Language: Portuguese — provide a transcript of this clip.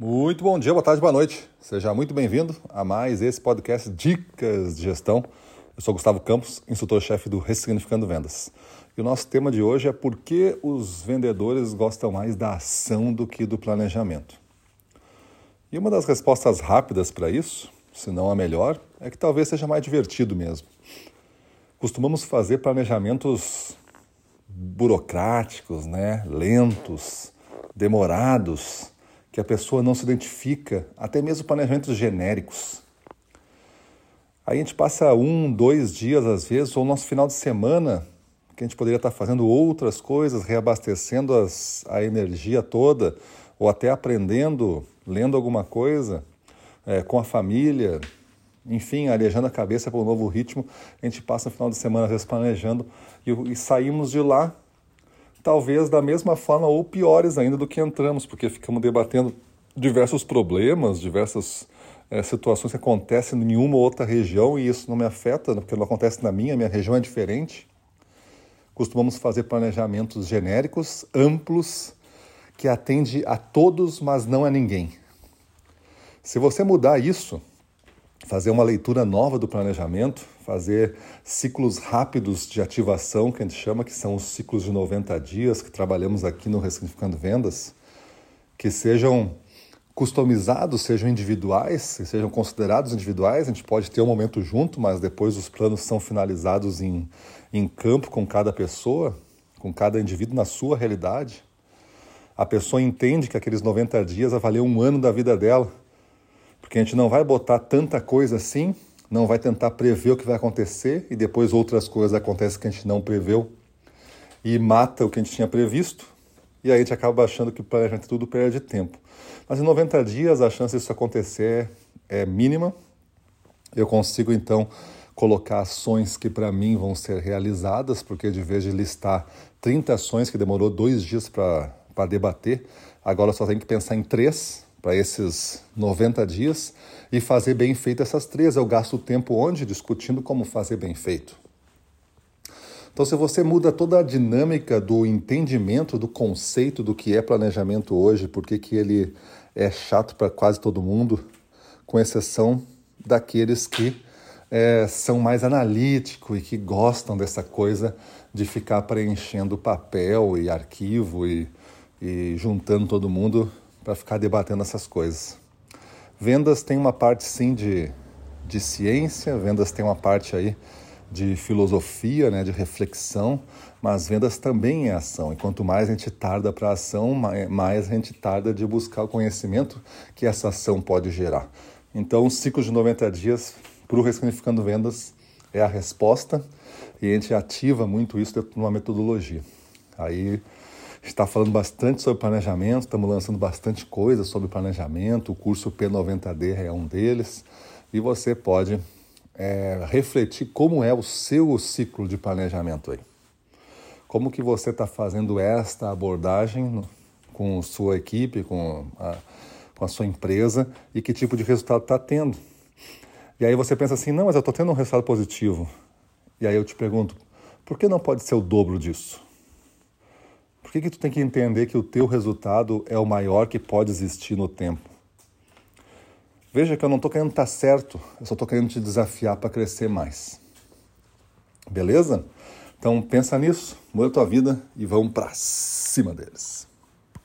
Muito bom dia, boa tarde, boa noite. Seja muito bem-vindo a mais esse podcast Dicas de Gestão. Eu sou Gustavo Campos, instrutor-chefe do Ressignificando Vendas. E o nosso tema de hoje é por que os vendedores gostam mais da ação do que do planejamento. E uma das respostas rápidas para isso, se não a melhor, é que talvez seja mais divertido mesmo. Costumamos fazer planejamentos burocráticos, né? lentos, demorados que a pessoa não se identifica, até mesmo planejamentos genéricos. Aí a gente passa um, dois dias às vezes, ou nosso final de semana, que a gente poderia estar fazendo outras coisas, reabastecendo as, a energia toda, ou até aprendendo, lendo alguma coisa é, com a família, enfim, arejando a cabeça para um novo ritmo. A gente passa o final de semana às vezes planejando e, e saímos de lá talvez da mesma forma ou piores ainda do que entramos, porque ficamos debatendo diversos problemas, diversas é, situações que acontecem em uma ou outra região e isso não me afeta, porque não acontece na minha, minha região é diferente. Costumamos fazer planejamentos genéricos, amplos, que atende a todos, mas não a ninguém. Se você mudar isso, fazer uma leitura nova do planejamento, fazer ciclos rápidos de ativação, que a gente chama, que são os ciclos de 90 dias que trabalhamos aqui no Ressignificando Vendas, que sejam customizados, sejam individuais, sejam considerados individuais, a gente pode ter um momento junto, mas depois os planos são finalizados em, em campo com cada pessoa, com cada indivíduo na sua realidade. A pessoa entende que aqueles 90 dias avaliam um ano da vida dela porque a gente não vai botar tanta coisa assim, não vai tentar prever o que vai acontecer e depois outras coisas acontecem que a gente não preveu e mata o que a gente tinha previsto. E aí a gente acaba achando que o planejamento tudo perde tempo. Mas em 90 dias a chance disso acontecer é mínima. Eu consigo então colocar ações que para mim vão ser realizadas, porque de vez de listar 30 ações que demorou dois dias para debater, agora só tem que pensar em três para esses 90 dias e fazer bem feito essas três. Eu gasto tempo onde? Discutindo como fazer bem feito. Então, se você muda toda a dinâmica do entendimento do conceito do que é planejamento hoje, porque que ele é chato para quase todo mundo, com exceção daqueles que é, são mais analíticos e que gostam dessa coisa de ficar preenchendo papel e arquivo e, e juntando todo mundo para ficar debatendo essas coisas. Vendas tem uma parte sim de, de ciência, vendas tem uma parte aí de filosofia, né, de reflexão, mas vendas também é ação. E quanto mais a gente tarda para a ação, mais a gente tarda de buscar o conhecimento que essa ação pode gerar. Então, o ciclo de 90 dias para o Ressignificando Vendas é a resposta e a gente ativa muito isso dentro de uma metodologia. Aí está falando bastante sobre planejamento, estamos lançando bastante coisa sobre planejamento, o curso P90D é um deles, e você pode é, refletir como é o seu ciclo de planejamento aí. Como que você está fazendo esta abordagem com sua equipe, com a, com a sua empresa e que tipo de resultado está tendo. E aí você pensa assim, não, mas eu estou tendo um resultado positivo. E aí eu te pergunto, por que não pode ser o dobro disso? Por que, que tu tem que entender que o teu resultado é o maior que pode existir no tempo? Veja que eu não estou querendo estar tá certo, eu só estou querendo te desafiar para crescer mais. Beleza? Então pensa nisso, muda a tua vida e vamos para cima deles.